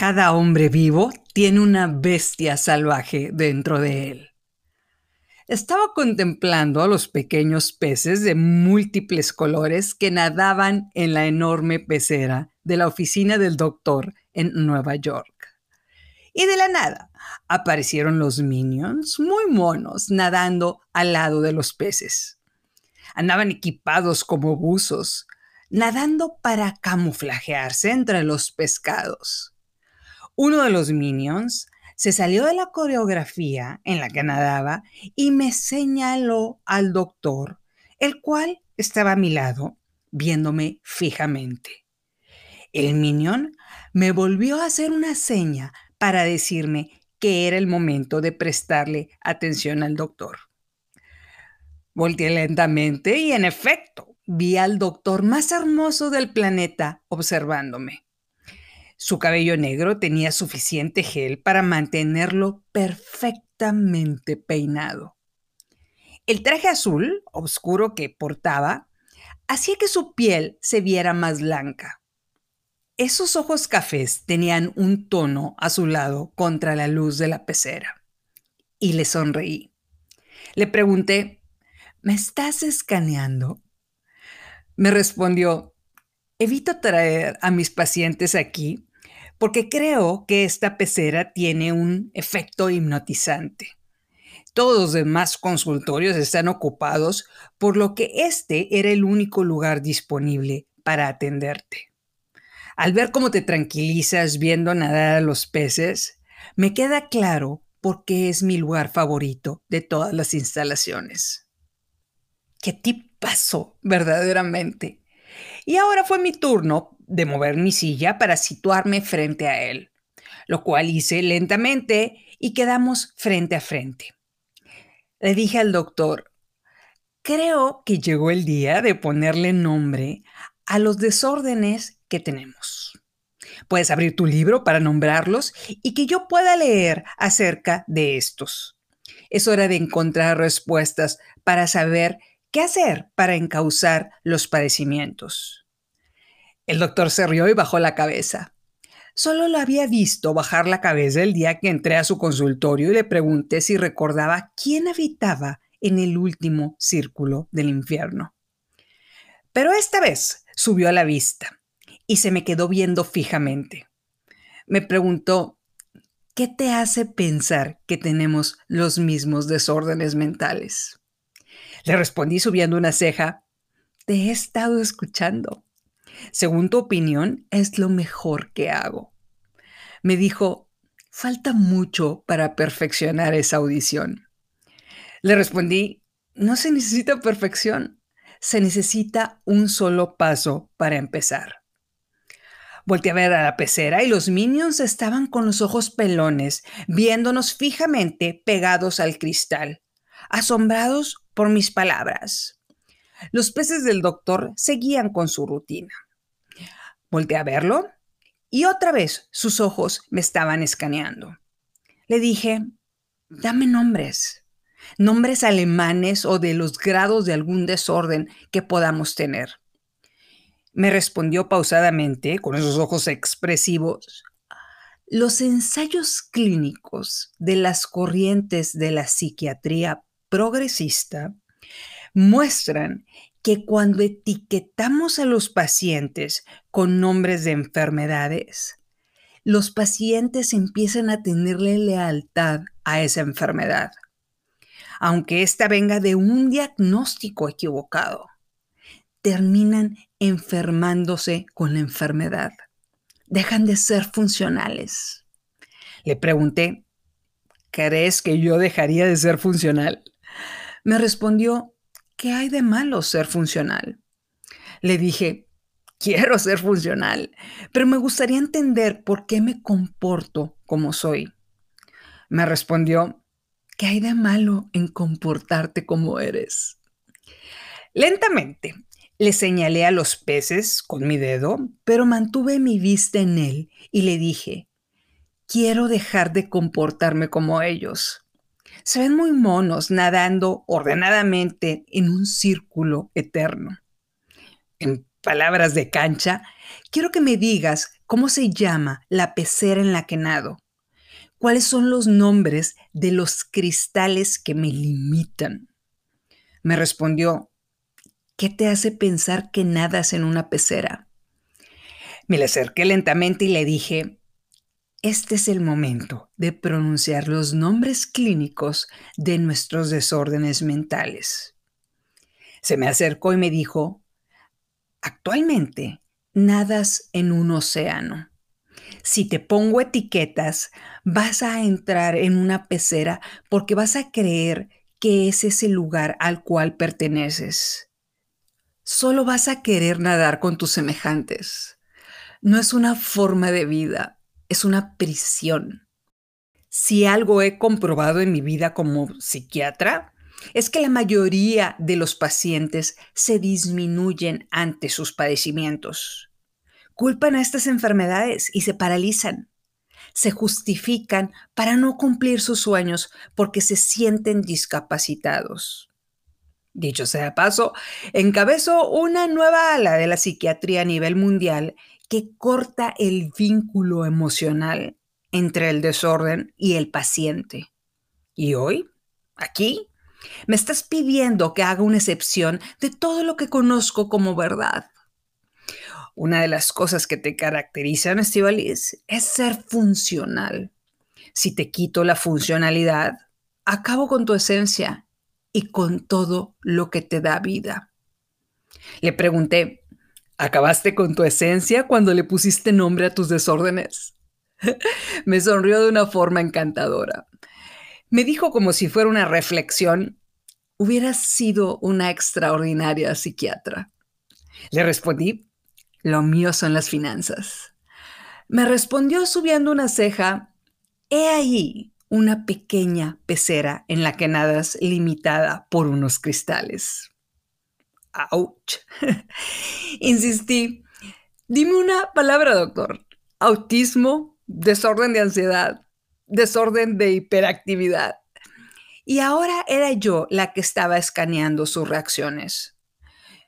Cada hombre vivo tiene una bestia salvaje dentro de él. Estaba contemplando a los pequeños peces de múltiples colores que nadaban en la enorme pecera de la oficina del doctor en Nueva York. Y de la nada aparecieron los minions, muy monos, nadando al lado de los peces. Andaban equipados como buzos, nadando para camuflajearse entre los pescados. Uno de los minions se salió de la coreografía en la que nadaba y me señaló al doctor, el cual estaba a mi lado, viéndome fijamente. El minion me volvió a hacer una seña para decirme que era el momento de prestarle atención al doctor. Volteé lentamente y en efecto vi al doctor más hermoso del planeta observándome. Su cabello negro tenía suficiente gel para mantenerlo perfectamente peinado. El traje azul oscuro que portaba hacía que su piel se viera más blanca. Esos ojos cafés tenían un tono azulado contra la luz de la pecera. Y le sonreí. Le pregunté, ¿me estás escaneando? Me respondió, evito traer a mis pacientes aquí porque creo que esta pecera tiene un efecto hipnotizante. Todos los demás consultorios están ocupados, por lo que este era el único lugar disponible para atenderte. Al ver cómo te tranquilizas viendo nadar a los peces, me queda claro por qué es mi lugar favorito de todas las instalaciones. ¡Qué tipazo, verdaderamente! Y ahora fue mi turno de mover mi silla para situarme frente a él, lo cual hice lentamente y quedamos frente a frente. Le dije al doctor, creo que llegó el día de ponerle nombre a los desórdenes que tenemos. Puedes abrir tu libro para nombrarlos y que yo pueda leer acerca de estos. Es hora de encontrar respuestas para saber qué hacer para encauzar los padecimientos. El doctor se rió y bajó la cabeza. Solo lo había visto bajar la cabeza el día que entré a su consultorio y le pregunté si recordaba quién habitaba en el último círculo del infierno. Pero esta vez subió a la vista y se me quedó viendo fijamente. Me preguntó, ¿qué te hace pensar que tenemos los mismos desórdenes mentales? Le respondí subiendo una ceja, te he estado escuchando. Según tu opinión, es lo mejor que hago. Me dijo, falta mucho para perfeccionar esa audición. Le respondí, no se necesita perfección, se necesita un solo paso para empezar. Volté a ver a la pecera y los minions estaban con los ojos pelones, viéndonos fijamente pegados al cristal, asombrados por mis palabras. Los peces del doctor seguían con su rutina. Volté a verlo y otra vez sus ojos me estaban escaneando. Le dije, dame nombres, nombres alemanes o de los grados de algún desorden que podamos tener. Me respondió pausadamente, con esos ojos expresivos, los ensayos clínicos de las corrientes de la psiquiatría progresista muestran que cuando etiquetamos a los pacientes con nombres de enfermedades, los pacientes empiezan a tenerle lealtad a esa enfermedad, aunque ésta venga de un diagnóstico equivocado. Terminan enfermándose con la enfermedad. Dejan de ser funcionales. Le pregunté, ¿crees que yo dejaría de ser funcional? Me respondió, ¿qué hay de malo ser funcional? Le dije, quiero ser funcional, pero me gustaría entender por qué me comporto como soy. Me respondió, ¿qué hay de malo en comportarte como eres? Lentamente le señalé a los peces con mi dedo, pero mantuve mi vista en él y le dije, quiero dejar de comportarme como ellos se ven muy monos nadando ordenadamente en un círculo eterno. En palabras de cancha, quiero que me digas ¿Cómo se llama la pecera en la que nado? ¿Cuáles son los nombres de los cristales que me limitan? Me respondió, ¿qué te hace pensar que nadas en una pecera? Me le acerqué lentamente y le dije, este es el momento de pronunciar los nombres clínicos de nuestros desórdenes mentales. Se me acercó y me dijo, actualmente nadas en un océano. Si te pongo etiquetas, vas a entrar en una pecera porque vas a creer que ese es el lugar al cual perteneces. Solo vas a querer nadar con tus semejantes. No es una forma de vida, es una prisión. Si algo he comprobado en mi vida como psiquiatra, es que la mayoría de los pacientes se disminuyen ante sus padecimientos. Culpan a estas enfermedades y se paralizan. Se justifican para no cumplir sus sueños porque se sienten discapacitados. Dicho sea paso, encabezo una nueva ala de la psiquiatría a nivel mundial que corta el vínculo emocional entre el desorden y el paciente. Y hoy, aquí, me estás pidiendo que haga una excepción de todo lo que conozco como verdad. Una de las cosas que te caracterizan, Estivalis, es ser funcional. Si te quito la funcionalidad, acabo con tu esencia y con todo lo que te da vida. Le pregunté, ¿Acabaste con tu esencia cuando le pusiste nombre a tus desórdenes? Me sonrió de una forma encantadora. Me dijo como si fuera una reflexión, hubieras sido una extraordinaria psiquiatra. Le respondí, lo mío son las finanzas. Me respondió subiendo una ceja, he ahí una pequeña pecera en la que nadas limitada por unos cristales. Insistí. Dime una palabra, doctor. Autismo, desorden de ansiedad, desorden de hiperactividad. Y ahora era yo la que estaba escaneando sus reacciones.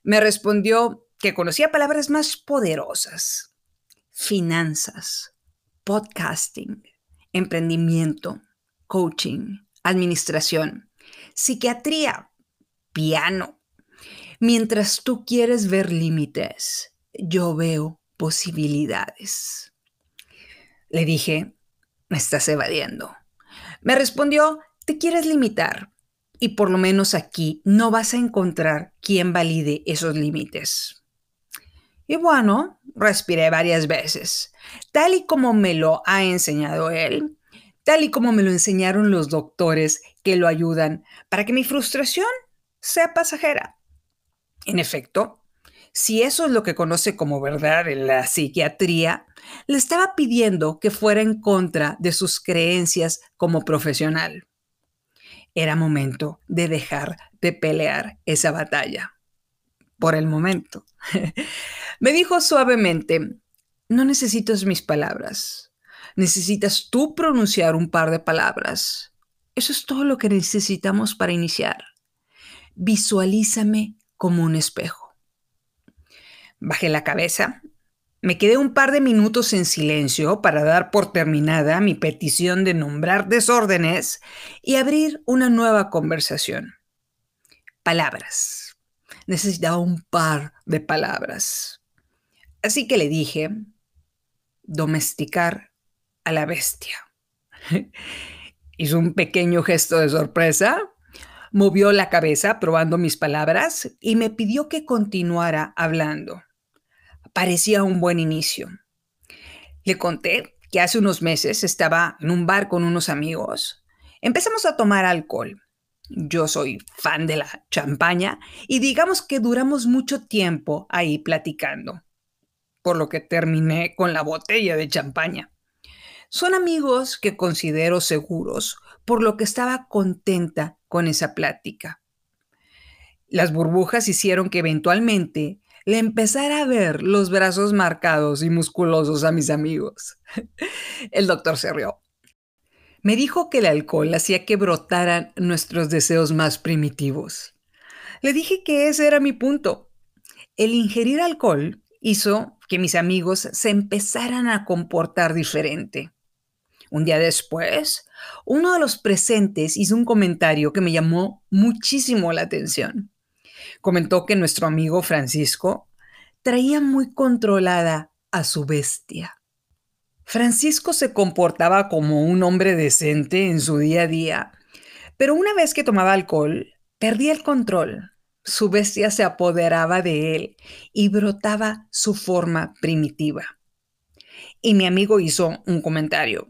Me respondió que conocía palabras más poderosas. Finanzas, podcasting, emprendimiento, coaching, administración, psiquiatría, piano, Mientras tú quieres ver límites, yo veo posibilidades. Le dije, me estás evadiendo. Me respondió, te quieres limitar y por lo menos aquí no vas a encontrar quien valide esos límites. Y bueno, respiré varias veces, tal y como me lo ha enseñado él, tal y como me lo enseñaron los doctores que lo ayudan para que mi frustración sea pasajera. En efecto, si eso es lo que conoce como verdad en la psiquiatría, le estaba pidiendo que fuera en contra de sus creencias como profesional. Era momento de dejar de pelear esa batalla. Por el momento. Me dijo suavemente, no necesitas mis palabras. Necesitas tú pronunciar un par de palabras. Eso es todo lo que necesitamos para iniciar. Visualízame como un espejo. Bajé la cabeza, me quedé un par de minutos en silencio para dar por terminada mi petición de nombrar desórdenes y abrir una nueva conversación. Palabras. Necesitaba un par de palabras. Así que le dije, domesticar a la bestia. Hizo un pequeño gesto de sorpresa, Movió la cabeza probando mis palabras y me pidió que continuara hablando. Parecía un buen inicio. Le conté que hace unos meses estaba en un bar con unos amigos. Empezamos a tomar alcohol. Yo soy fan de la champaña y digamos que duramos mucho tiempo ahí platicando, por lo que terminé con la botella de champaña. Son amigos que considero seguros, por lo que estaba contenta con esa plática. Las burbujas hicieron que eventualmente le empezara a ver los brazos marcados y musculosos a mis amigos. El doctor se rió. Me dijo que el alcohol hacía que brotaran nuestros deseos más primitivos. Le dije que ese era mi punto. El ingerir alcohol hizo que mis amigos se empezaran a comportar diferente. Un día después, uno de los presentes hizo un comentario que me llamó muchísimo la atención. Comentó que nuestro amigo Francisco traía muy controlada a su bestia. Francisco se comportaba como un hombre decente en su día a día, pero una vez que tomaba alcohol, perdía el control. Su bestia se apoderaba de él y brotaba su forma primitiva. Y mi amigo hizo un comentario.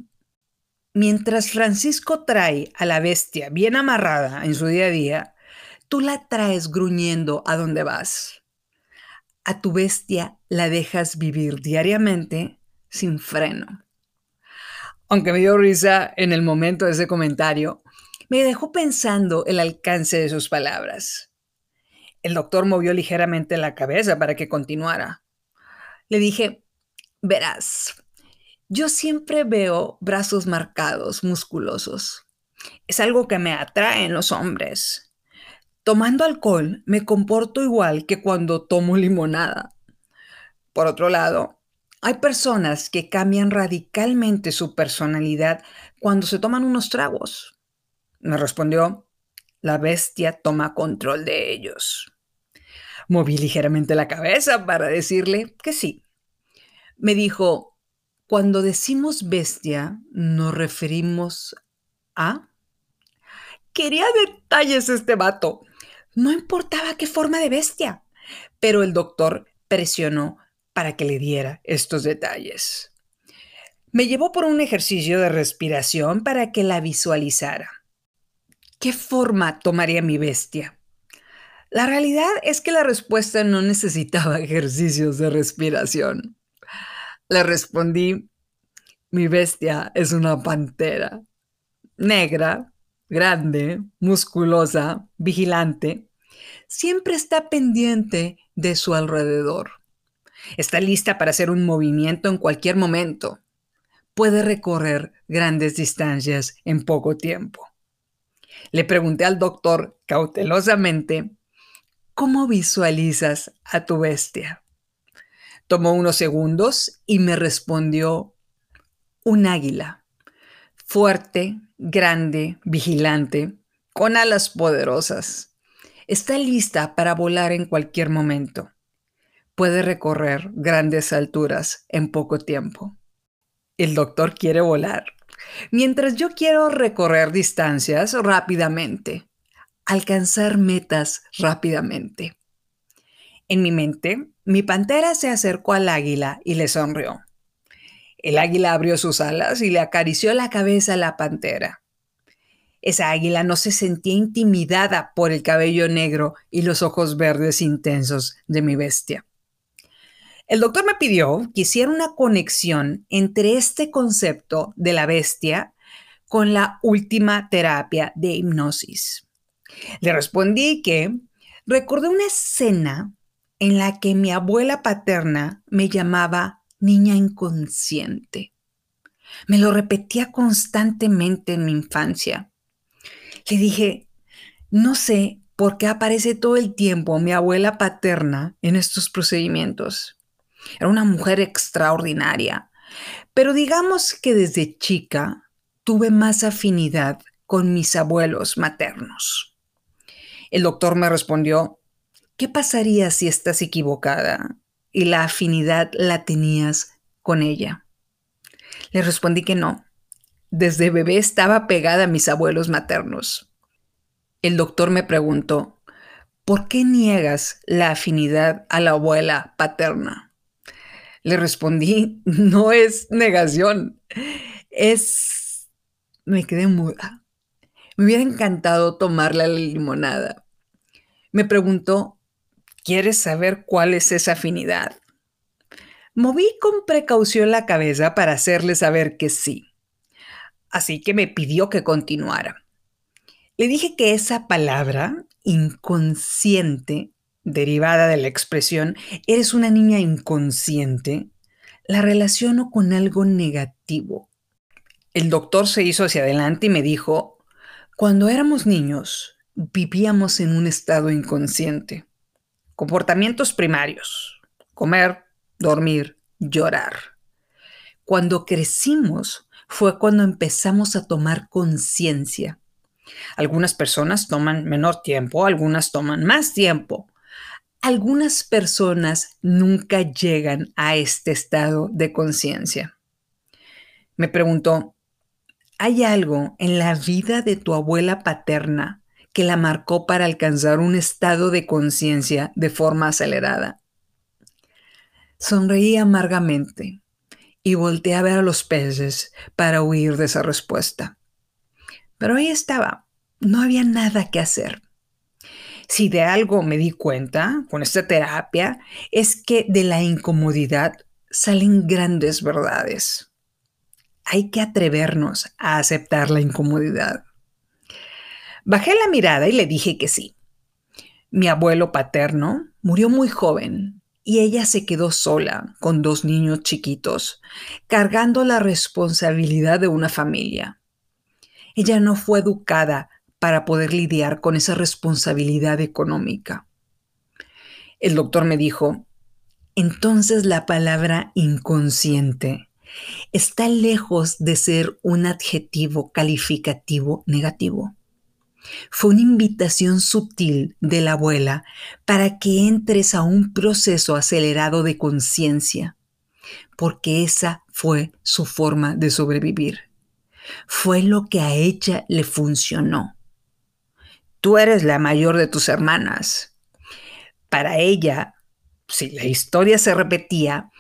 Mientras Francisco trae a la bestia bien amarrada en su día a día, tú la traes gruñendo a donde vas. A tu bestia la dejas vivir diariamente sin freno. Aunque me dio risa en el momento de ese comentario, me dejó pensando el alcance de sus palabras. El doctor movió ligeramente la cabeza para que continuara. Le dije, verás, yo siempre veo brazos marcados, musculosos. Es algo que me atrae en los hombres. Tomando alcohol me comporto igual que cuando tomo limonada. Por otro lado, hay personas que cambian radicalmente su personalidad cuando se toman unos tragos. Me respondió, la bestia toma control de ellos. Moví ligeramente la cabeza para decirle que sí. Me dijo, cuando decimos bestia, nos referimos a... Quería detalles este vato. No importaba qué forma de bestia. Pero el doctor presionó para que le diera estos detalles. Me llevó por un ejercicio de respiración para que la visualizara. ¿Qué forma tomaría mi bestia? La realidad es que la respuesta no necesitaba ejercicios de respiración. Le respondí, mi bestia es una pantera, negra, grande, musculosa, vigilante. Siempre está pendiente de su alrededor. Está lista para hacer un movimiento en cualquier momento. Puede recorrer grandes distancias en poco tiempo. Le pregunté al doctor cautelosamente, ¿cómo visualizas a tu bestia? Tomó unos segundos y me respondió, un águila, fuerte, grande, vigilante, con alas poderosas. Está lista para volar en cualquier momento puede recorrer grandes alturas en poco tiempo. El doctor quiere volar, mientras yo quiero recorrer distancias rápidamente, alcanzar metas rápidamente. En mi mente, mi pantera se acercó al águila y le sonrió. El águila abrió sus alas y le acarició la cabeza a la pantera. Esa águila no se sentía intimidada por el cabello negro y los ojos verdes intensos de mi bestia. El doctor me pidió que hiciera una conexión entre este concepto de la bestia con la última terapia de hipnosis. Le respondí que recordé una escena en la que mi abuela paterna me llamaba niña inconsciente. Me lo repetía constantemente en mi infancia. Le dije, no sé por qué aparece todo el tiempo mi abuela paterna en estos procedimientos. Era una mujer extraordinaria. Pero digamos que desde chica tuve más afinidad con mis abuelos maternos. El doctor me respondió, ¿qué pasaría si estás equivocada y la afinidad la tenías con ella? Le respondí que no. Desde bebé estaba pegada a mis abuelos maternos. El doctor me preguntó, ¿por qué niegas la afinidad a la abuela paterna? Le respondí, no es negación, es... Me quedé muda. Me hubiera encantado tomarle la limonada. Me preguntó, ¿quieres saber cuál es esa afinidad? Moví con precaución la cabeza para hacerle saber que sí. Así que me pidió que continuara. Le dije que esa palabra, inconsciente, derivada de la expresión eres una niña inconsciente, la relaciono con algo negativo. El doctor se hizo hacia adelante y me dijo, cuando éramos niños, vivíamos en un estado inconsciente. Comportamientos primarios, comer, dormir, llorar. Cuando crecimos fue cuando empezamos a tomar conciencia. Algunas personas toman menor tiempo, algunas toman más tiempo. Algunas personas nunca llegan a este estado de conciencia. Me preguntó, ¿hay algo en la vida de tu abuela paterna que la marcó para alcanzar un estado de conciencia de forma acelerada? Sonreí amargamente y volteé a ver a los peces para huir de esa respuesta. Pero ahí estaba, no había nada que hacer. Si de algo me di cuenta con esta terapia es que de la incomodidad salen grandes verdades. Hay que atrevernos a aceptar la incomodidad. Bajé la mirada y le dije que sí. Mi abuelo paterno murió muy joven y ella se quedó sola con dos niños chiquitos, cargando la responsabilidad de una familia. Ella no fue educada para poder lidiar con esa responsabilidad económica. El doctor me dijo, entonces la palabra inconsciente está lejos de ser un adjetivo calificativo negativo. Fue una invitación sutil de la abuela para que entres a un proceso acelerado de conciencia, porque esa fue su forma de sobrevivir. Fue lo que a ella le funcionó. Tú eres la mayor de tus hermanas. Para ella, si la historia se repetía,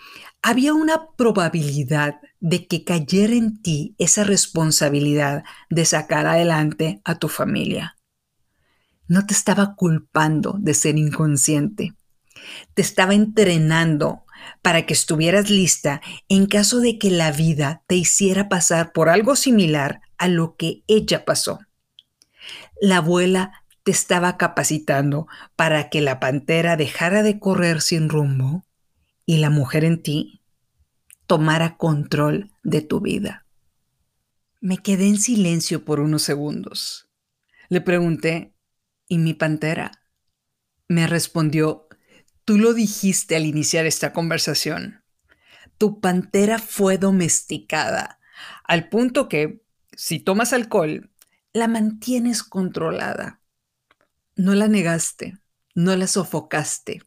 había una probabilidad de que cayera en ti esa responsabilidad de sacar adelante a tu familia. No te estaba culpando de ser inconsciente. Te estaba entrenando para que estuvieras lista en caso de que la vida te hiciera pasar por algo similar a lo que ella pasó. La abuela te estaba capacitando para que la pantera dejara de correr sin rumbo y la mujer en ti tomara control de tu vida. Me quedé en silencio por unos segundos. Le pregunté, ¿y mi pantera? Me respondió, tú lo dijiste al iniciar esta conversación. Tu pantera fue domesticada, al punto que, si tomas alcohol, la mantienes controlada. No la negaste, no la sofocaste,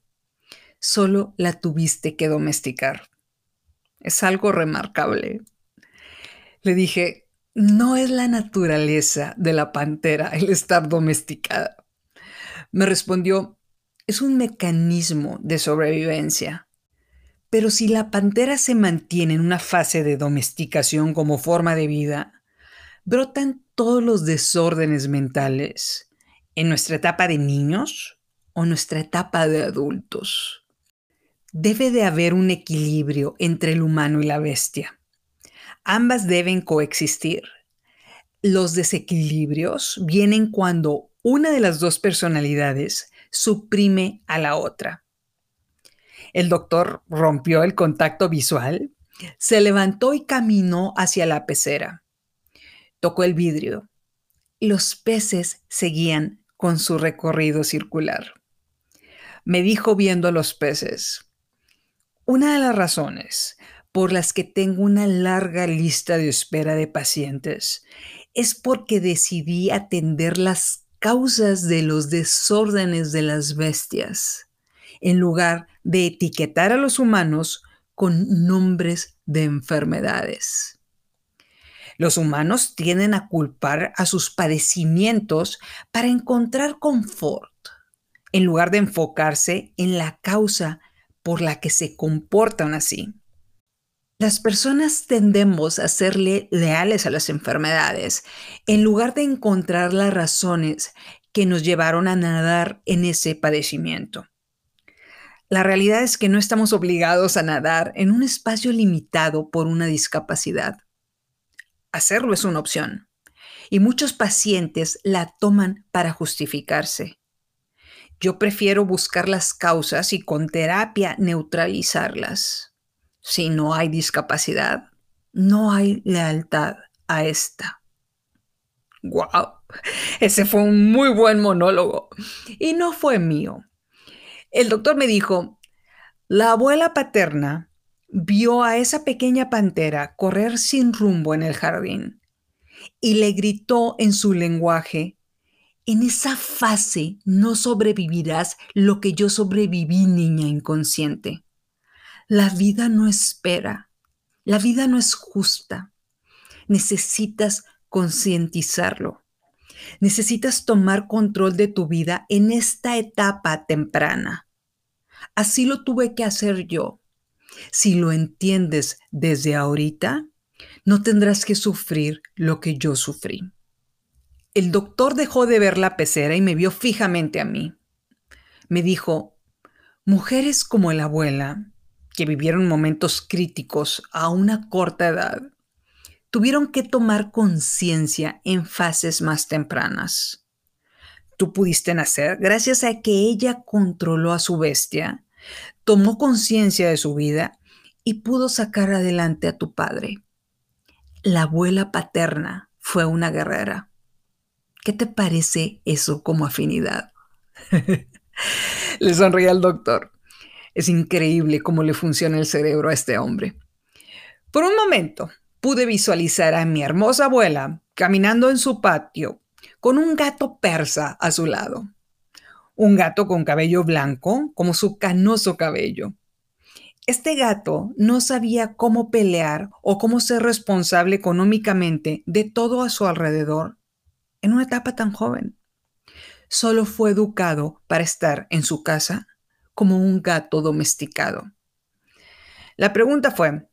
solo la tuviste que domesticar. Es algo remarcable. Le dije, no es la naturaleza de la pantera el estar domesticada. Me respondió, es un mecanismo de sobrevivencia. Pero si la pantera se mantiene en una fase de domesticación como forma de vida, brotan todos los desórdenes mentales en nuestra etapa de niños o nuestra etapa de adultos debe de haber un equilibrio entre el humano y la bestia. Ambas deben coexistir. Los desequilibrios vienen cuando una de las dos personalidades suprime a la otra. El doctor rompió el contacto visual, se levantó y caminó hacia la pecera. Tocó el vidrio. Los peces seguían con su recorrido circular. Me dijo viendo a los peces, una de las razones por las que tengo una larga lista de espera de pacientes es porque decidí atender las causas de los desórdenes de las bestias, en lugar de etiquetar a los humanos con nombres de enfermedades. Los humanos tienden a culpar a sus padecimientos para encontrar confort, en lugar de enfocarse en la causa por la que se comportan así. Las personas tendemos a serle leales a las enfermedades en lugar de encontrar las razones que nos llevaron a nadar en ese padecimiento. La realidad es que no estamos obligados a nadar en un espacio limitado por una discapacidad. Hacerlo es una opción y muchos pacientes la toman para justificarse. Yo prefiero buscar las causas y con terapia neutralizarlas. Si no hay discapacidad, no hay lealtad a esta. ¡Wow! Ese fue un muy buen monólogo. Y no fue mío. El doctor me dijo, la abuela paterna vio a esa pequeña pantera correr sin rumbo en el jardín y le gritó en su lenguaje, en esa fase no sobrevivirás lo que yo sobreviví, niña inconsciente. La vida no espera, la vida no es justa. Necesitas concientizarlo. Necesitas tomar control de tu vida en esta etapa temprana. Así lo tuve que hacer yo. Si lo entiendes desde ahorita, no tendrás que sufrir lo que yo sufrí. El doctor dejó de ver la pecera y me vio fijamente a mí. Me dijo, mujeres como la abuela que vivieron momentos críticos a una corta edad, tuvieron que tomar conciencia en fases más tempranas. Tú pudiste nacer gracias a que ella controló a su bestia, tomó conciencia de su vida y pudo sacar adelante a tu padre. La abuela paterna fue una guerrera. ¿Qué te parece eso como afinidad? Le sonríe al doctor. Es increíble cómo le funciona el cerebro a este hombre. Por un momento pude visualizar a mi hermosa abuela caminando en su patio con un gato persa a su lado. Un gato con cabello blanco como su canoso cabello. Este gato no sabía cómo pelear o cómo ser responsable económicamente de todo a su alrededor en una etapa tan joven. Solo fue educado para estar en su casa como un gato domesticado. La pregunta fue,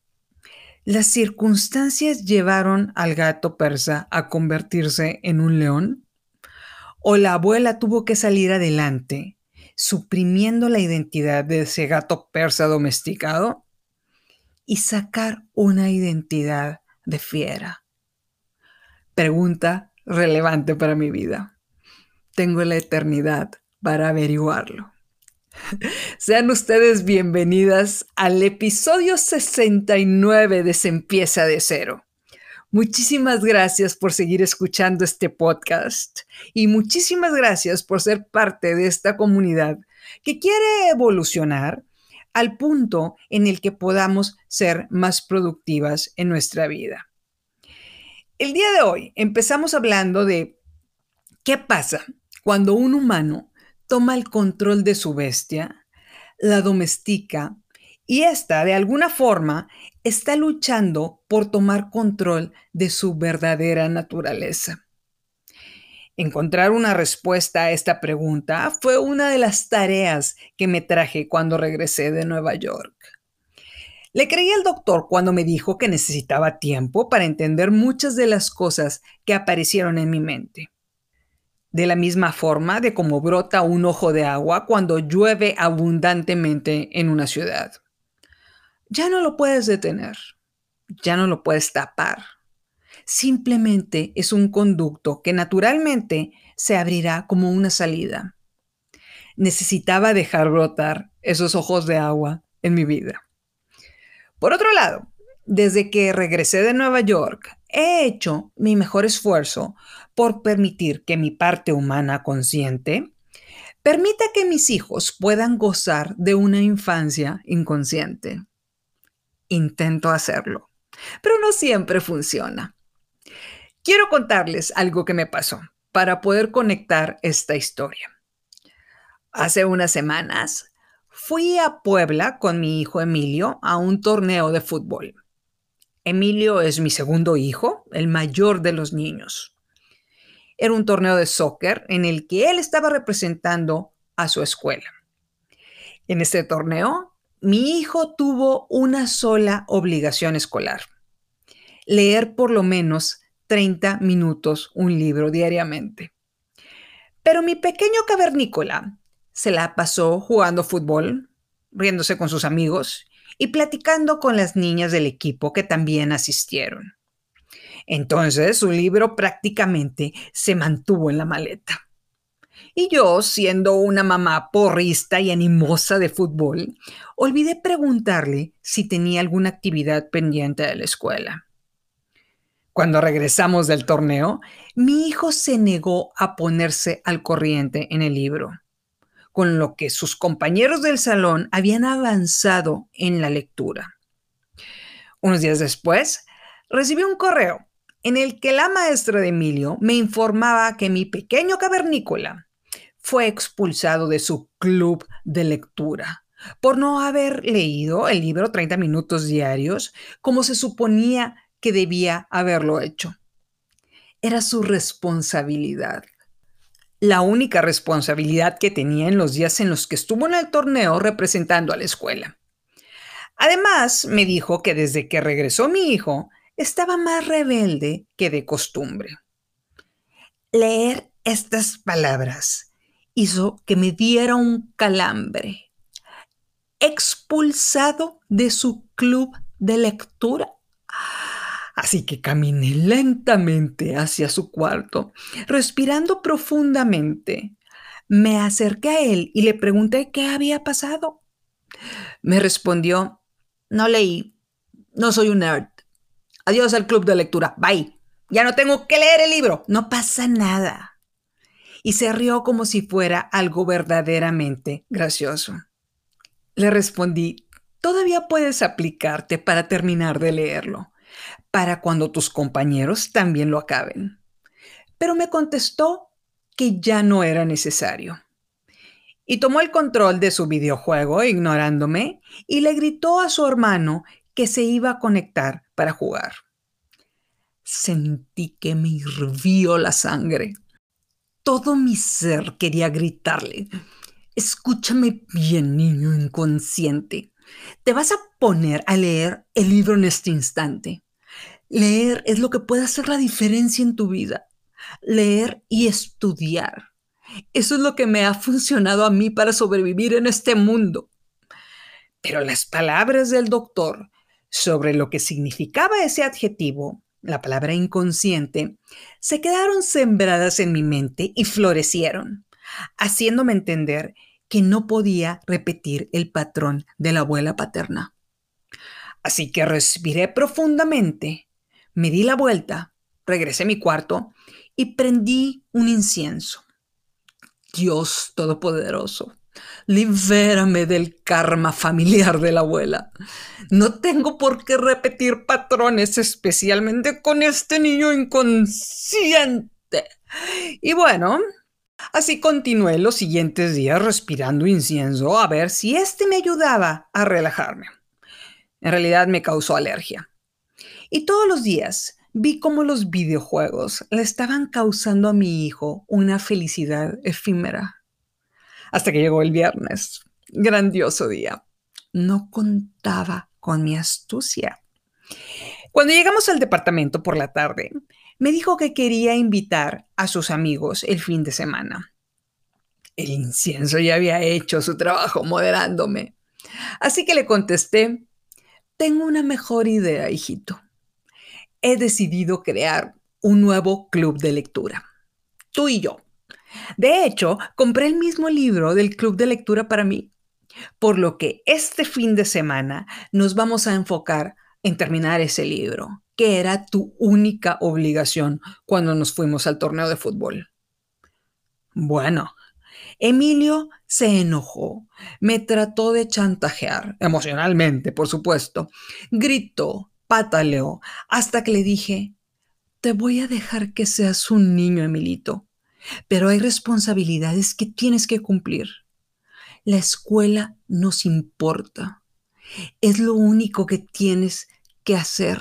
¿las circunstancias llevaron al gato persa a convertirse en un león? ¿O la abuela tuvo que salir adelante, suprimiendo la identidad de ese gato persa domesticado y sacar una identidad de fiera? Pregunta relevante para mi vida. Tengo la eternidad para averiguarlo. Sean ustedes bienvenidas al episodio 69 de Se empieza de cero. Muchísimas gracias por seguir escuchando este podcast y muchísimas gracias por ser parte de esta comunidad que quiere evolucionar al punto en el que podamos ser más productivas en nuestra vida. El día de hoy empezamos hablando de qué pasa cuando un humano toma el control de su bestia, la domestica y ésta, de alguna forma, está luchando por tomar control de su verdadera naturaleza. Encontrar una respuesta a esta pregunta fue una de las tareas que me traje cuando regresé de Nueva York. Le creí al doctor cuando me dijo que necesitaba tiempo para entender muchas de las cosas que aparecieron en mi mente de la misma forma de cómo brota un ojo de agua cuando llueve abundantemente en una ciudad. Ya no lo puedes detener, ya no lo puedes tapar. Simplemente es un conducto que naturalmente se abrirá como una salida. Necesitaba dejar brotar esos ojos de agua en mi vida. Por otro lado, desde que regresé de Nueva York, he hecho mi mejor esfuerzo por permitir que mi parte humana consciente permita que mis hijos puedan gozar de una infancia inconsciente. Intento hacerlo, pero no siempre funciona. Quiero contarles algo que me pasó para poder conectar esta historia. Hace unas semanas fui a Puebla con mi hijo Emilio a un torneo de fútbol. Emilio es mi segundo hijo, el mayor de los niños. Era un torneo de soccer en el que él estaba representando a su escuela. En este torneo, mi hijo tuvo una sola obligación escolar, leer por lo menos 30 minutos un libro diariamente. Pero mi pequeño cavernícola se la pasó jugando fútbol, riéndose con sus amigos y platicando con las niñas del equipo que también asistieron. Entonces su libro prácticamente se mantuvo en la maleta. Y yo, siendo una mamá porrista y animosa de fútbol, olvidé preguntarle si tenía alguna actividad pendiente de la escuela. Cuando regresamos del torneo, mi hijo se negó a ponerse al corriente en el libro con lo que sus compañeros del salón habían avanzado en la lectura. Unos días después, recibí un correo en el que la maestra de Emilio me informaba que mi pequeño cavernícola fue expulsado de su club de lectura por no haber leído el libro 30 minutos diarios como se suponía que debía haberlo hecho. Era su responsabilidad. La única responsabilidad que tenía en los días en los que estuvo en el torneo representando a la escuela. Además, me dijo que desde que regresó mi hijo, estaba más rebelde que de costumbre. Leer estas palabras hizo que me diera un calambre. Expulsado de su club de lectura. Así que caminé lentamente hacia su cuarto, respirando profundamente. Me acerqué a él y le pregunté qué había pasado. Me respondió, no leí, no soy un nerd. Adiós al club de lectura, bye. Ya no tengo que leer el libro, no pasa nada. Y se rió como si fuera algo verdaderamente gracioso. Le respondí, todavía puedes aplicarte para terminar de leerlo, para cuando tus compañeros también lo acaben. Pero me contestó que ya no era necesario. Y tomó el control de su videojuego, ignorándome, y le gritó a su hermano que se iba a conectar para jugar. Sentí que me hirvió la sangre. Todo mi ser quería gritarle, escúchame bien, niño inconsciente. Te vas a poner a leer el libro en este instante. Leer es lo que puede hacer la diferencia en tu vida. Leer y estudiar. Eso es lo que me ha funcionado a mí para sobrevivir en este mundo. Pero las palabras del doctor sobre lo que significaba ese adjetivo, la palabra inconsciente, se quedaron sembradas en mi mente y florecieron, haciéndome entender que no podía repetir el patrón de la abuela paterna. Así que respiré profundamente, me di la vuelta, regresé a mi cuarto y prendí un incienso. Dios Todopoderoso, libérame del karma familiar de la abuela. No tengo por qué repetir patrones, especialmente con este niño inconsciente. Y bueno, así continué los siguientes días respirando incienso a ver si este me ayudaba a relajarme. En realidad me causó alergia. Y todos los días vi cómo los videojuegos le estaban causando a mi hijo una felicidad efímera. Hasta que llegó el viernes. Grandioso día. No contaba con mi astucia. Cuando llegamos al departamento por la tarde, me dijo que quería invitar a sus amigos el fin de semana. El incienso ya había hecho su trabajo moderándome. Así que le contesté, tengo una mejor idea, hijito he decidido crear un nuevo club de lectura. Tú y yo. De hecho, compré el mismo libro del club de lectura para mí, por lo que este fin de semana nos vamos a enfocar en terminar ese libro, que era tu única obligación cuando nos fuimos al torneo de fútbol. Bueno, Emilio se enojó, me trató de chantajear, emocionalmente, por supuesto, gritó, pataleó hasta que le dije, te voy a dejar que seas un niño, Emilito, pero hay responsabilidades que tienes que cumplir. La escuela nos importa. Es lo único que tienes que hacer.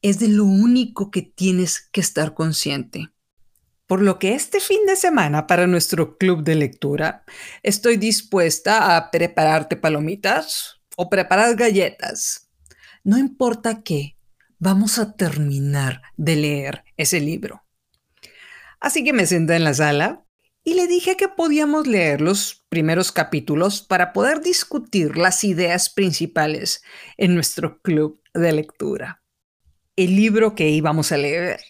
Es de lo único que tienes que estar consciente. Por lo que este fin de semana para nuestro club de lectura estoy dispuesta a prepararte palomitas o preparar galletas no importa qué, vamos a terminar de leer ese libro. Así que me senté en la sala y le dije que podíamos leer los primeros capítulos para poder discutir las ideas principales en nuestro club de lectura. El libro que íbamos a leer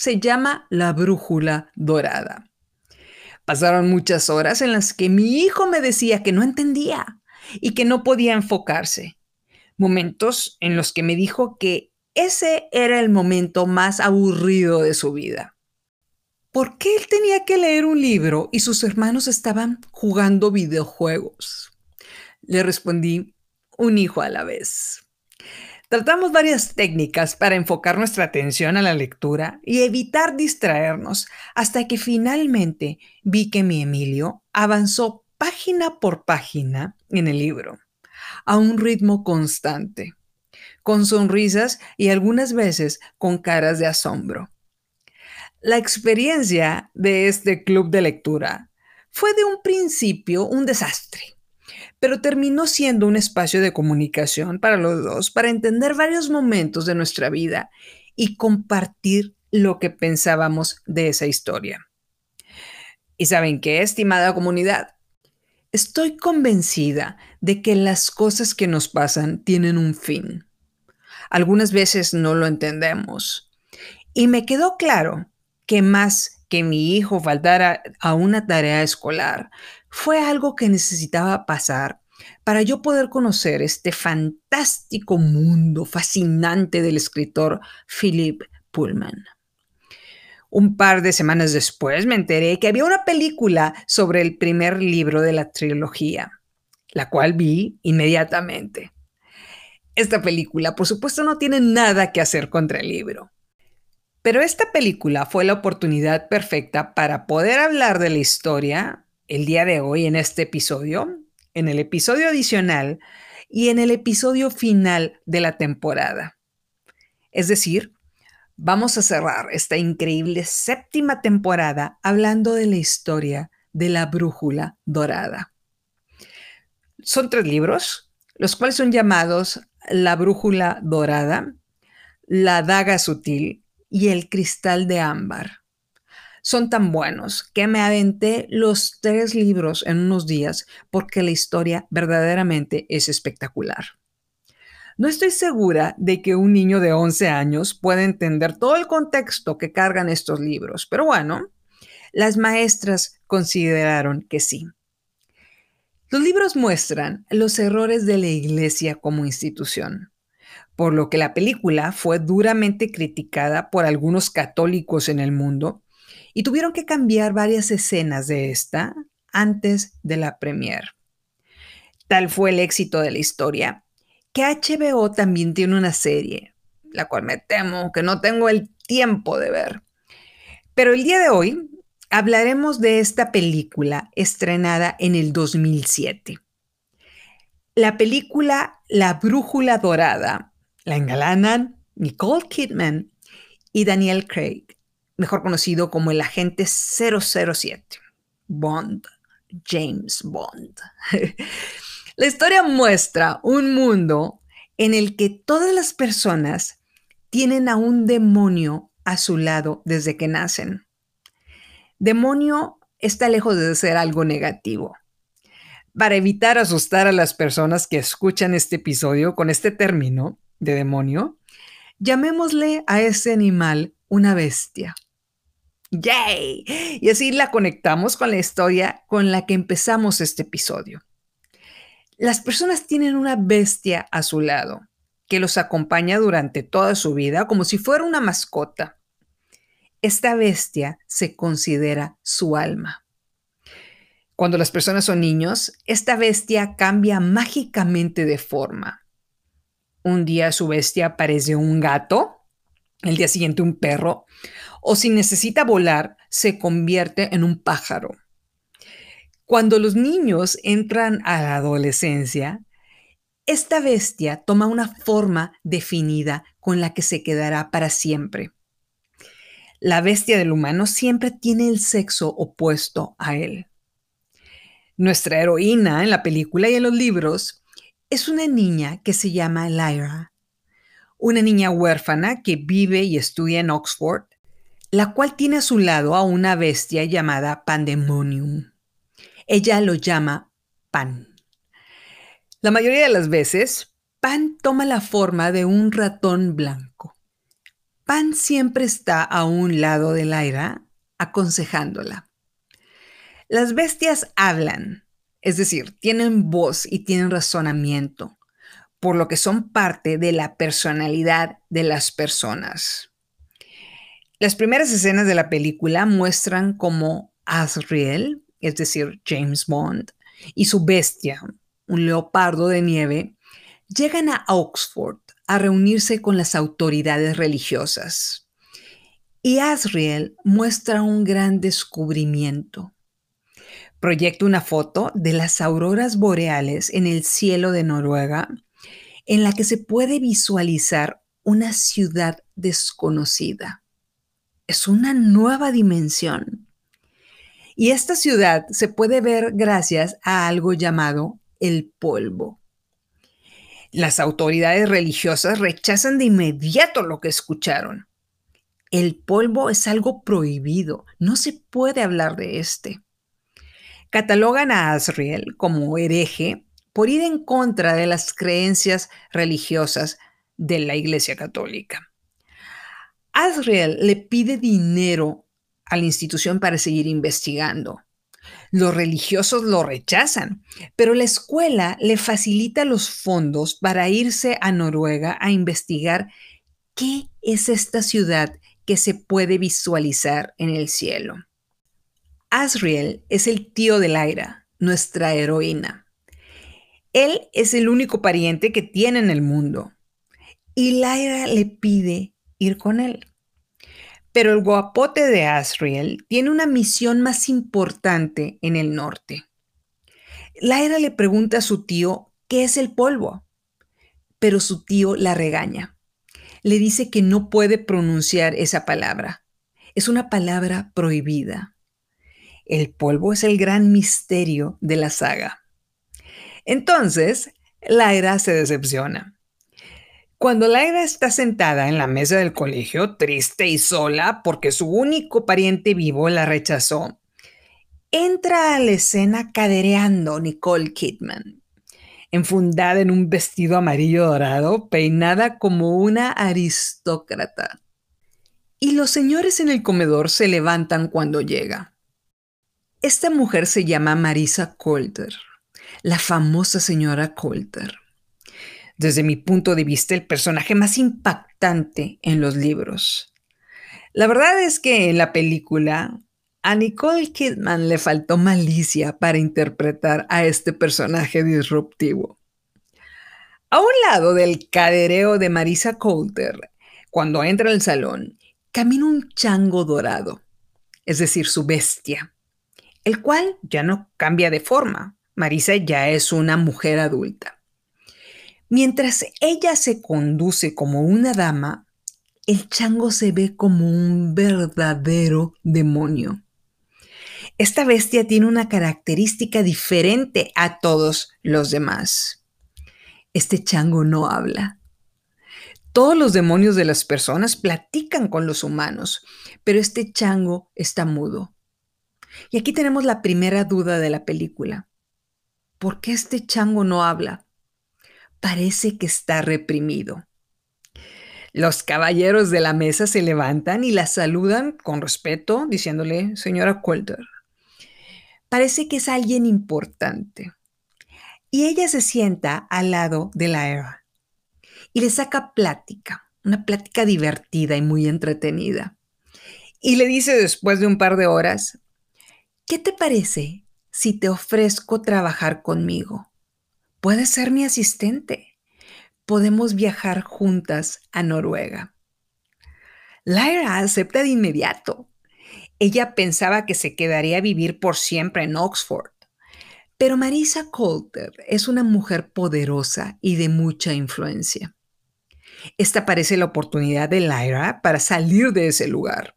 se llama La Brújula Dorada. Pasaron muchas horas en las que mi hijo me decía que no entendía y que no podía enfocarse momentos en los que me dijo que ese era el momento más aburrido de su vida. ¿Por qué él tenía que leer un libro y sus hermanos estaban jugando videojuegos? Le respondí, un hijo a la vez. Tratamos varias técnicas para enfocar nuestra atención a la lectura y evitar distraernos hasta que finalmente vi que mi Emilio avanzó página por página en el libro, a un ritmo constante, con sonrisas y algunas veces con caras de asombro. La experiencia de este club de lectura fue de un principio un desastre, pero terminó siendo un espacio de comunicación para los dos, para entender varios momentos de nuestra vida y compartir lo que pensábamos de esa historia. ¿Y saben qué, estimada comunidad? Estoy convencida de que las cosas que nos pasan tienen un fin. Algunas veces no lo entendemos. Y me quedó claro que más que mi hijo faltara a una tarea escolar, fue algo que necesitaba pasar para yo poder conocer este fantástico mundo fascinante del escritor Philip Pullman. Un par de semanas después me enteré que había una película sobre el primer libro de la trilogía, la cual vi inmediatamente. Esta película, por supuesto, no tiene nada que hacer contra el libro. Pero esta película fue la oportunidad perfecta para poder hablar de la historia el día de hoy en este episodio, en el episodio adicional y en el episodio final de la temporada. Es decir, vamos a cerrar esta increíble séptima temporada hablando de la historia de la brújula dorada. Son tres libros, los cuales son llamados La brújula dorada, La daga sutil y el cristal de ámbar. Son tan buenos que me aventé los tres libros en unos días porque la historia verdaderamente es espectacular. No estoy segura de que un niño de 11 años pueda entender todo el contexto que cargan estos libros, pero bueno, las maestras consideraron que sí. Los libros muestran los errores de la Iglesia como institución por lo que la película fue duramente criticada por algunos católicos en el mundo y tuvieron que cambiar varias escenas de esta antes de la premier. Tal fue el éxito de la historia que HBO también tiene una serie, la cual me temo que no tengo el tiempo de ver. Pero el día de hoy hablaremos de esta película estrenada en el 2007. La película La Brújula Dorada la engalanan Nicole Kidman y Daniel Craig, mejor conocido como el agente 007, Bond, James Bond. la historia muestra un mundo en el que todas las personas tienen a un demonio a su lado desde que nacen. Demonio está lejos de ser algo negativo. Para evitar asustar a las personas que escuchan este episodio con este término, de demonio, llamémosle a ese animal una bestia. ¡Yay! Y así la conectamos con la historia con la que empezamos este episodio. Las personas tienen una bestia a su lado que los acompaña durante toda su vida como si fuera una mascota. Esta bestia se considera su alma. Cuando las personas son niños, esta bestia cambia mágicamente de forma un día su bestia parece un gato, el día siguiente un perro, o si necesita volar, se convierte en un pájaro. Cuando los niños entran a la adolescencia, esta bestia toma una forma definida con la que se quedará para siempre. La bestia del humano siempre tiene el sexo opuesto a él. Nuestra heroína en la película y en los libros es una niña que se llama Lyra, una niña huérfana que vive y estudia en Oxford, la cual tiene a su lado a una bestia llamada Pandemonium. Ella lo llama Pan. La mayoría de las veces, Pan toma la forma de un ratón blanco. Pan siempre está a un lado de Lyra, aconsejándola. Las bestias hablan, es decir, tienen voz y tienen razonamiento, por lo que son parte de la personalidad de las personas. Las primeras escenas de la película muestran cómo Asriel, es decir, James Bond, y su bestia, un leopardo de nieve, llegan a Oxford a reunirse con las autoridades religiosas. Y Asriel muestra un gran descubrimiento. Proyecta una foto de las auroras boreales en el cielo de Noruega, en la que se puede visualizar una ciudad desconocida. Es una nueva dimensión. Y esta ciudad se puede ver gracias a algo llamado el polvo. Las autoridades religiosas rechazan de inmediato lo que escucharon. El polvo es algo prohibido, no se puede hablar de este. Catalogan a Asriel como hereje por ir en contra de las creencias religiosas de la Iglesia Católica. Asriel le pide dinero a la institución para seguir investigando. Los religiosos lo rechazan, pero la escuela le facilita los fondos para irse a Noruega a investigar qué es esta ciudad que se puede visualizar en el cielo. Asriel es el tío de Lyra, nuestra heroína. Él es el único pariente que tiene en el mundo. Y Lyra le pide ir con él. Pero el guapote de Asriel tiene una misión más importante en el norte. Lyra le pregunta a su tío qué es el polvo, pero su tío la regaña le dice que no puede pronunciar esa palabra. Es una palabra prohibida. El polvo es el gran misterio de la saga. Entonces, Laira se decepciona. Cuando Laira está sentada en la mesa del colegio, triste y sola porque su único pariente vivo la rechazó, entra a la escena cadereando Nicole Kidman enfundada en un vestido amarillo dorado, peinada como una aristócrata. Y los señores en el comedor se levantan cuando llega. Esta mujer se llama Marisa Coulter, la famosa señora Coulter. Desde mi punto de vista, el personaje más impactante en los libros. La verdad es que en la película a Nicole Kidman le faltó malicia para interpretar a este personaje disruptivo. A un lado del cadereo de Marisa Coulter, cuando entra al salón, camina un chango dorado, es decir, su bestia, el cual ya no cambia de forma. Marisa ya es una mujer adulta. Mientras ella se conduce como una dama, el chango se ve como un verdadero demonio. Esta bestia tiene una característica diferente a todos los demás. Este chango no habla. Todos los demonios de las personas platican con los humanos, pero este chango está mudo. Y aquí tenemos la primera duda de la película. ¿Por qué este chango no habla? Parece que está reprimido. Los caballeros de la mesa se levantan y la saludan con respeto, diciéndole, señora Coulter, Parece que es alguien importante. Y ella se sienta al lado de la Eva y le saca plática, una plática divertida y muy entretenida. Y le dice después de un par de horas, ¿qué te parece si te ofrezco trabajar conmigo? Puedes ser mi asistente. Podemos viajar juntas a Noruega. Lyra acepta de inmediato ella pensaba que se quedaría a vivir por siempre en Oxford. Pero Marisa Coulter es una mujer poderosa y de mucha influencia. Esta parece la oportunidad de Lyra para salir de ese lugar.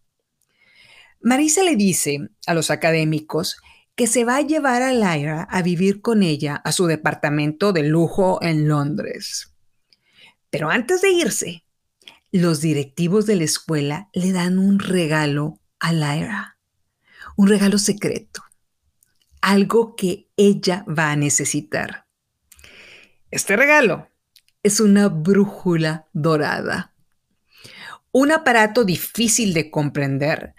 Marisa le dice a los académicos que se va a llevar a Lyra a vivir con ella a su departamento de lujo en Londres. Pero antes de irse, los directivos de la escuela le dan un regalo a Lyra, un regalo secreto, algo que ella va a necesitar. Este regalo es una brújula dorada, un aparato difícil de comprender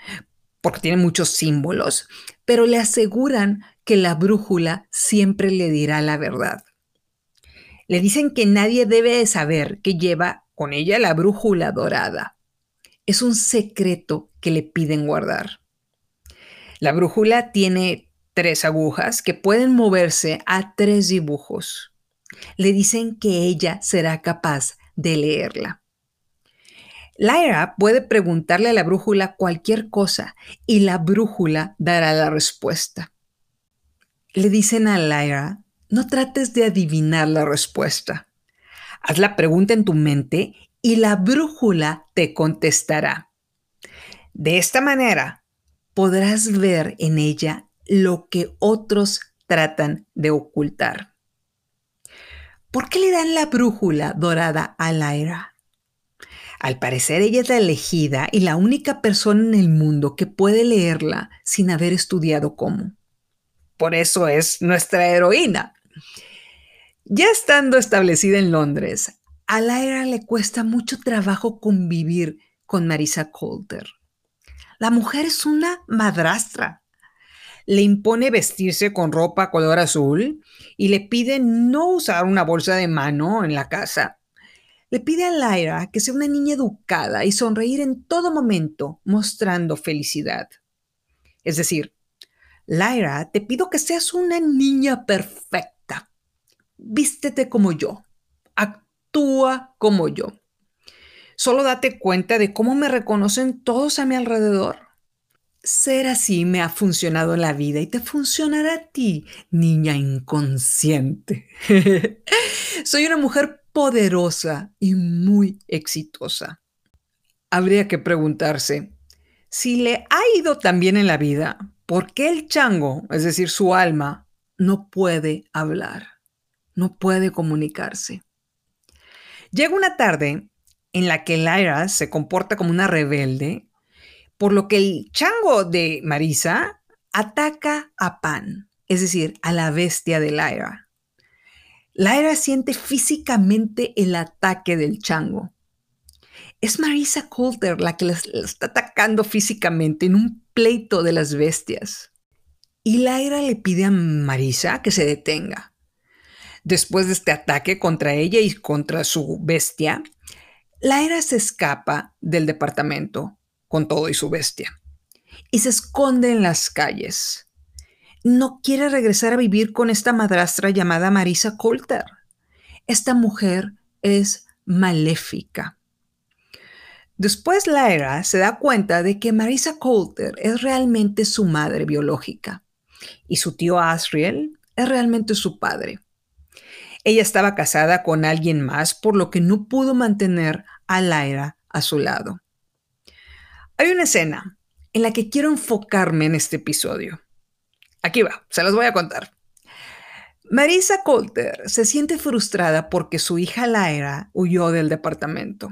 porque tiene muchos símbolos, pero le aseguran que la brújula siempre le dirá la verdad. Le dicen que nadie debe saber que lleva con ella la brújula dorada. Es un secreto que le piden guardar. La brújula tiene tres agujas que pueden moverse a tres dibujos. Le dicen que ella será capaz de leerla. Lyra puede preguntarle a la brújula cualquier cosa y la brújula dará la respuesta. Le dicen a Lyra, no trates de adivinar la respuesta. Haz la pregunta en tu mente y la brújula te contestará. De esta manera podrás ver en ella lo que otros tratan de ocultar. ¿Por qué le dan la brújula dorada a Lyra? Al parecer ella es la elegida y la única persona en el mundo que puede leerla sin haber estudiado cómo. Por eso es nuestra heroína. Ya estando establecida en Londres, a Lyra le cuesta mucho trabajo convivir con Marisa Coulter. La mujer es una madrastra. Le impone vestirse con ropa color azul y le pide no usar una bolsa de mano en la casa le pide a Lyra que sea una niña educada y sonreír en todo momento, mostrando felicidad. Es decir, Lyra, te pido que seas una niña perfecta. Vístete como yo. Actúa como yo. Solo date cuenta de cómo me reconocen todos a mi alrededor. Ser así me ha funcionado en la vida y te funcionará a ti, niña inconsciente. Soy una mujer poderosa y muy exitosa. Habría que preguntarse, si le ha ido tan bien en la vida, ¿por qué el chango, es decir, su alma, no puede hablar? No puede comunicarse. Llega una tarde en la que Lyra se comporta como una rebelde, por lo que el chango de Marisa ataca a Pan, es decir, a la bestia de Lyra. Lyra siente físicamente el ataque del chango. Es Marisa Coulter la que la está atacando físicamente en un pleito de las bestias. Y Lyra le pide a Marisa que se detenga. Después de este ataque contra ella y contra su bestia, Lyra se escapa del departamento con todo y su bestia y se esconde en las calles no quiere regresar a vivir con esta madrastra llamada Marisa Coulter. Esta mujer es maléfica. Después Lyra se da cuenta de que Marisa Coulter es realmente su madre biológica y su tío Asriel es realmente su padre. Ella estaba casada con alguien más, por lo que no pudo mantener a Lyra a su lado. Hay una escena en la que quiero enfocarme en este episodio. Aquí va, se los voy a contar. Marisa Coulter se siente frustrada porque su hija Lyra huyó del departamento.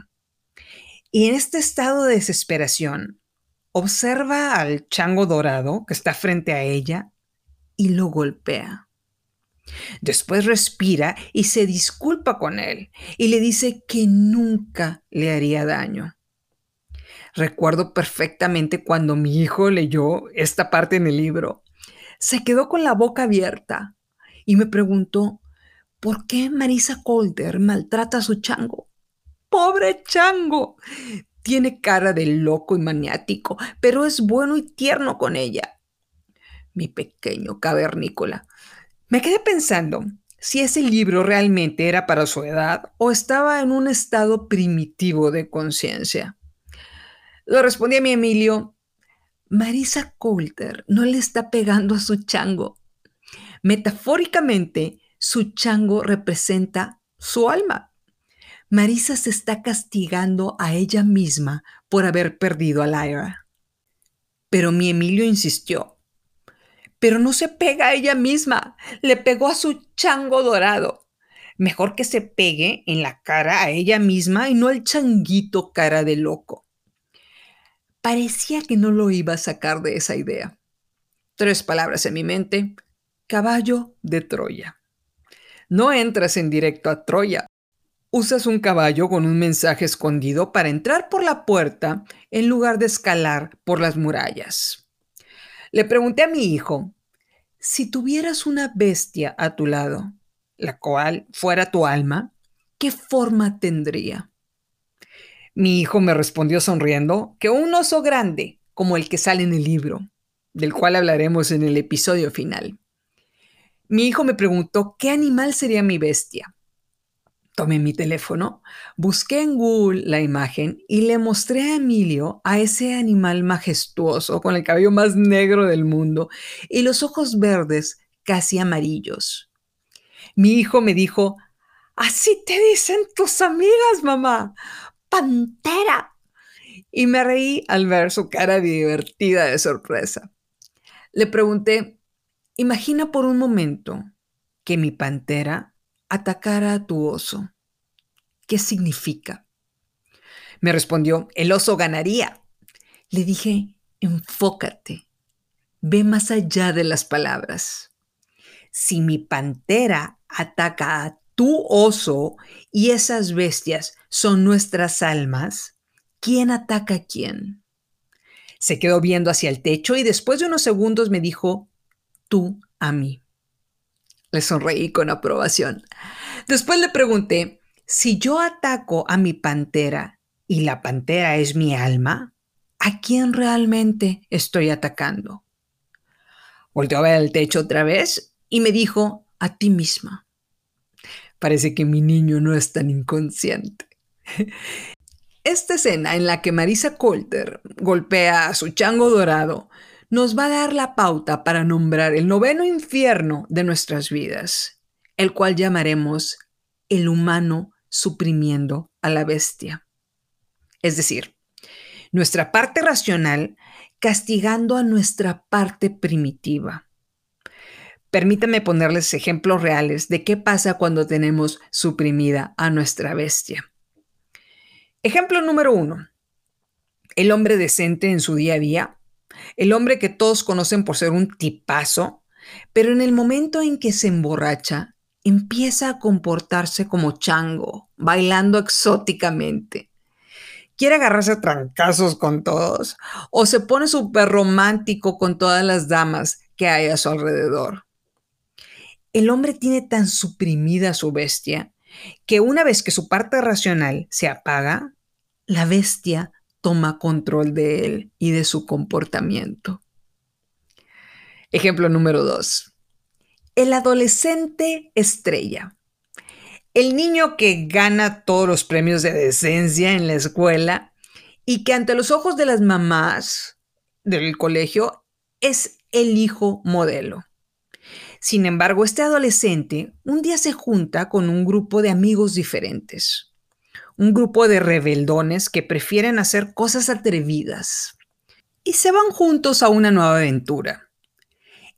Y en este estado de desesperación, observa al chango dorado que está frente a ella y lo golpea. Después respira y se disculpa con él y le dice que nunca le haría daño. Recuerdo perfectamente cuando mi hijo leyó esta parte en el libro se quedó con la boca abierta y me preguntó, ¿por qué Marisa Colder maltrata a su chango? ¡Pobre chango! Tiene cara de loco y maniático, pero es bueno y tierno con ella. Mi pequeño cavernícola. Me quedé pensando si ese libro realmente era para su edad o estaba en un estado primitivo de conciencia. Le respondí a mi Emilio, Marisa Coulter no le está pegando a su chango. Metafóricamente, su chango representa su alma. Marisa se está castigando a ella misma por haber perdido a Lyra. Pero mi Emilio insistió. Pero no se pega a ella misma, le pegó a su chango dorado. Mejor que se pegue en la cara a ella misma y no al changuito cara de loco. Parecía que no lo iba a sacar de esa idea. Tres palabras en mi mente. Caballo de Troya. No entras en directo a Troya. Usas un caballo con un mensaje escondido para entrar por la puerta en lugar de escalar por las murallas. Le pregunté a mi hijo, si tuvieras una bestia a tu lado, la cual fuera tu alma, ¿qué forma tendría? Mi hijo me respondió sonriendo que un oso grande, como el que sale en el libro, del cual hablaremos en el episodio final. Mi hijo me preguntó qué animal sería mi bestia. Tomé mi teléfono, busqué en Google la imagen y le mostré a Emilio a ese animal majestuoso con el cabello más negro del mundo y los ojos verdes casi amarillos. Mi hijo me dijo, así te dicen tus amigas, mamá, pantera. Y me reí al ver su cara divertida de sorpresa. Le pregunté, imagina por un momento que mi pantera atacara a tu oso. ¿Qué significa? Me respondió, el oso ganaría. Le dije, enfócate, ve más allá de las palabras. Si mi pantera ataca a tu oso y esas bestias son nuestras almas, ¿quién ataca a quién? Se quedó viendo hacia el techo y después de unos segundos me dijo, tú a mí. Le sonreí con aprobación. Después le pregunté, si yo ataco a mi pantera y la pantera es mi alma, ¿a quién realmente estoy atacando? Volteó a ver el techo otra vez y me dijo, a ti misma. Parece que mi niño no es tan inconsciente. Esta escena en la que Marisa Colter golpea a su chango dorado nos va a dar la pauta para nombrar el noveno infierno de nuestras vidas, el cual llamaremos el humano suprimiendo a la bestia. Es decir, nuestra parte racional castigando a nuestra parte primitiva. Permítanme ponerles ejemplos reales de qué pasa cuando tenemos suprimida a nuestra bestia. Ejemplo número uno. El hombre decente en su día a día el hombre que todos conocen por ser un tipazo, pero en el momento en que se emborracha, empieza a comportarse como chango, bailando exóticamente. Quiere agarrarse a trancazos con todos o se pone súper romántico con todas las damas que hay a su alrededor. El hombre tiene tan suprimida su bestia que una vez que su parte racional se apaga, la bestia toma control de él y de su comportamiento. Ejemplo número dos. El adolescente estrella. El niño que gana todos los premios de decencia en la escuela y que ante los ojos de las mamás del colegio es el hijo modelo. Sin embargo, este adolescente un día se junta con un grupo de amigos diferentes un grupo de rebeldones que prefieren hacer cosas atrevidas y se van juntos a una nueva aventura.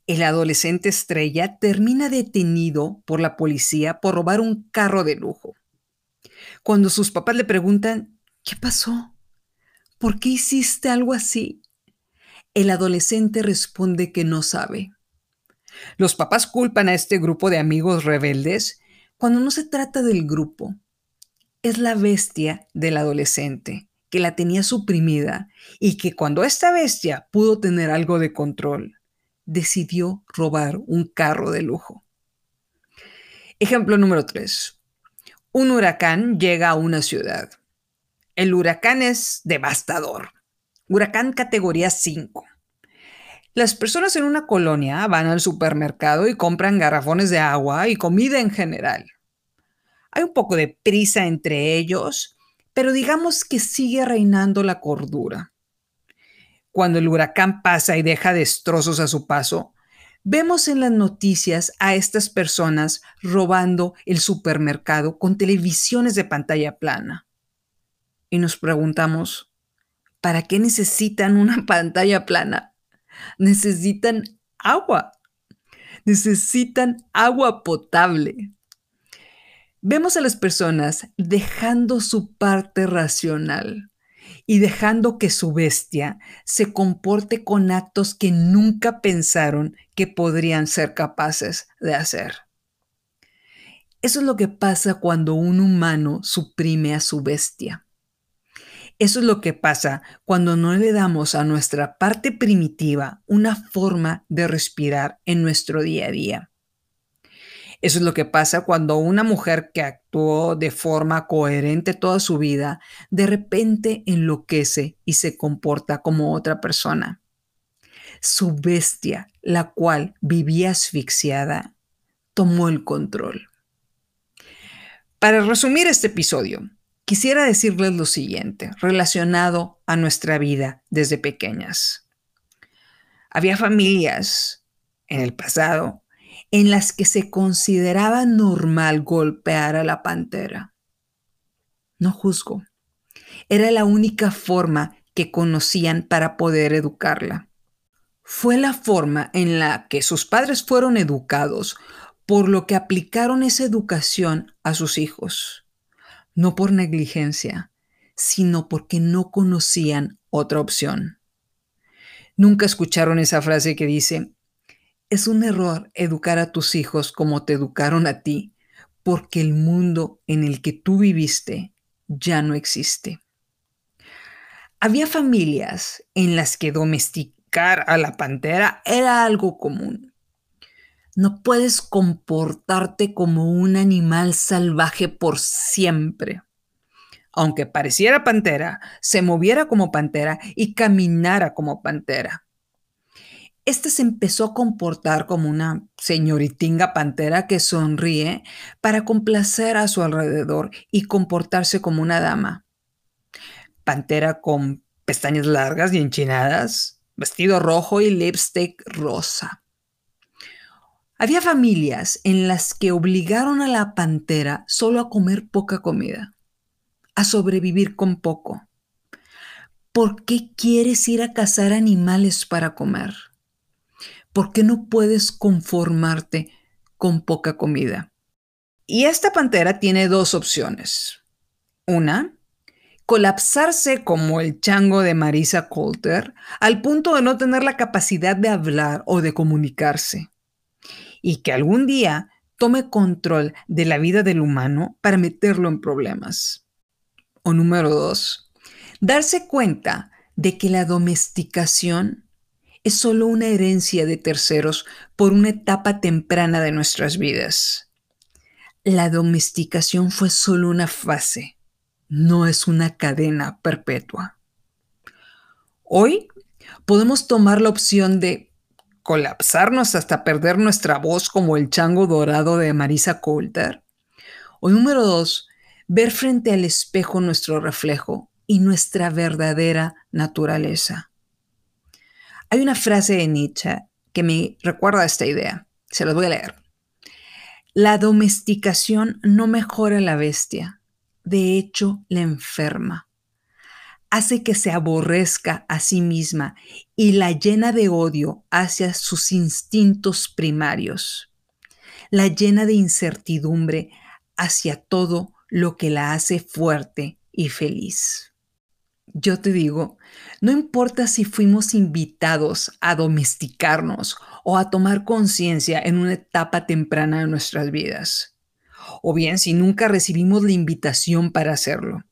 El adolescente estrella termina detenido por la policía por robar un carro de lujo. Cuando sus papás le preguntan, ¿qué pasó? ¿Por qué hiciste algo así? El adolescente responde que no sabe. Los papás culpan a este grupo de amigos rebeldes cuando no se trata del grupo, es la bestia del adolescente, que la tenía suprimida y que cuando esta bestia pudo tener algo de control, decidió robar un carro de lujo. Ejemplo número 3. Un huracán llega a una ciudad. El huracán es devastador. Huracán categoría 5. Las personas en una colonia van al supermercado y compran garrafones de agua y comida en general. Hay un poco de prisa entre ellos, pero digamos que sigue reinando la cordura. Cuando el huracán pasa y deja destrozos a su paso, vemos en las noticias a estas personas robando el supermercado con televisiones de pantalla plana. Y nos preguntamos, ¿para qué necesitan una pantalla plana? Necesitan agua. Necesitan agua potable. Vemos a las personas dejando su parte racional y dejando que su bestia se comporte con actos que nunca pensaron que podrían ser capaces de hacer. Eso es lo que pasa cuando un humano suprime a su bestia. Eso es lo que pasa cuando no le damos a nuestra parte primitiva una forma de respirar en nuestro día a día. Eso es lo que pasa cuando una mujer que actuó de forma coherente toda su vida, de repente enloquece y se comporta como otra persona. Su bestia, la cual vivía asfixiada, tomó el control. Para resumir este episodio, quisiera decirles lo siguiente relacionado a nuestra vida desde pequeñas. Había familias en el pasado en las que se consideraba normal golpear a la pantera. No juzgo. Era la única forma que conocían para poder educarla. Fue la forma en la que sus padres fueron educados, por lo que aplicaron esa educación a sus hijos. No por negligencia, sino porque no conocían otra opción. Nunca escucharon esa frase que dice, es un error educar a tus hijos como te educaron a ti, porque el mundo en el que tú viviste ya no existe. Había familias en las que domesticar a la pantera era algo común. No puedes comportarte como un animal salvaje por siempre. Aunque pareciera pantera, se moviera como pantera y caminara como pantera. Este se empezó a comportar como una señoritinga pantera que sonríe para complacer a su alrededor y comportarse como una dama. Pantera con pestañas largas y enchinadas, vestido rojo y lipstick rosa. Había familias en las que obligaron a la pantera solo a comer poca comida, a sobrevivir con poco. ¿Por qué quieres ir a cazar animales para comer? ¿por qué no puedes conformarte con poca comida? Y esta pantera tiene dos opciones. Una, colapsarse como el chango de Marisa Coulter al punto de no tener la capacidad de hablar o de comunicarse. Y que algún día tome control de la vida del humano para meterlo en problemas. O número dos, darse cuenta de que la domesticación es solo una herencia de terceros por una etapa temprana de nuestras vidas. La domesticación fue solo una fase, no es una cadena perpetua. Hoy podemos tomar la opción de colapsarnos hasta perder nuestra voz como el chango dorado de Marisa Coulter. O número dos, ver frente al espejo nuestro reflejo y nuestra verdadera naturaleza. Hay una frase de Nietzsche que me recuerda a esta idea. Se las voy a leer. La domesticación no mejora la bestia, de hecho la enferma. Hace que se aborrezca a sí misma y la llena de odio hacia sus instintos primarios. La llena de incertidumbre hacia todo lo que la hace fuerte y feliz. Yo te digo, no importa si fuimos invitados a domesticarnos o a tomar conciencia en una etapa temprana de nuestras vidas, o bien si nunca recibimos la invitación para hacerlo.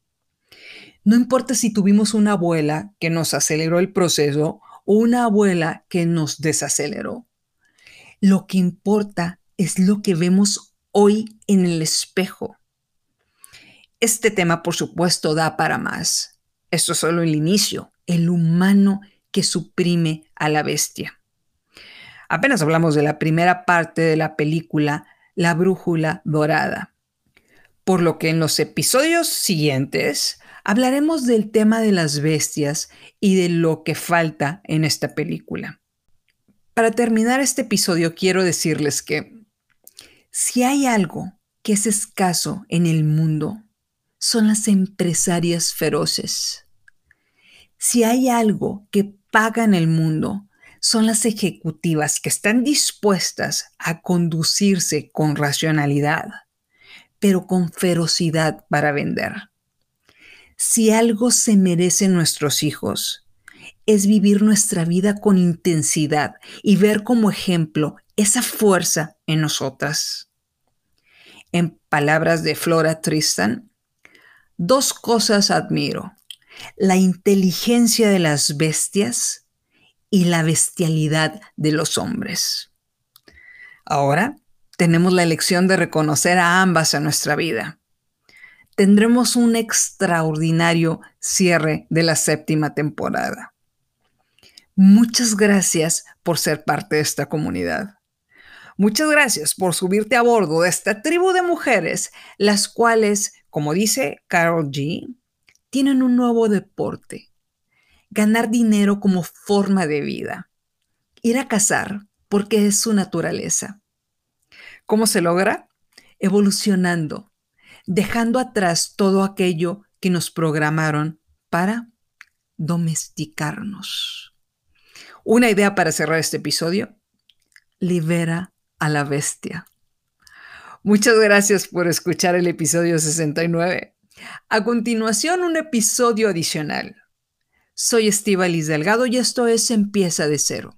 No importa si tuvimos una abuela que nos aceleró el proceso o una abuela que nos desaceleró. Lo que importa es lo que vemos hoy en el espejo. Este tema, por supuesto, da para más esto es solo el inicio, el humano que suprime a la bestia. Apenas hablamos de la primera parte de la película La Brújula Dorada, por lo que en los episodios siguientes hablaremos del tema de las bestias y de lo que falta en esta película. Para terminar este episodio quiero decirles que si hay algo que es escaso en el mundo, son las empresarias feroces. Si hay algo que paga en el mundo, son las ejecutivas que están dispuestas a conducirse con racionalidad, pero con ferocidad para vender. Si algo se merecen nuestros hijos, es vivir nuestra vida con intensidad y ver como ejemplo esa fuerza en nosotras. En palabras de Flora Tristan, dos cosas admiro la inteligencia de las bestias y la bestialidad de los hombres. Ahora tenemos la elección de reconocer a ambas en nuestra vida. Tendremos un extraordinario cierre de la séptima temporada. Muchas gracias por ser parte de esta comunidad. Muchas gracias por subirte a bordo de esta tribu de mujeres, las cuales, como dice Carol G., tienen un nuevo deporte, ganar dinero como forma de vida, ir a cazar porque es su naturaleza. ¿Cómo se logra? Evolucionando, dejando atrás todo aquello que nos programaron para domesticarnos. Una idea para cerrar este episodio. Libera a la bestia. Muchas gracias por escuchar el episodio 69. A continuación, un episodio adicional. Soy Liz Delgado y esto es Empieza de cero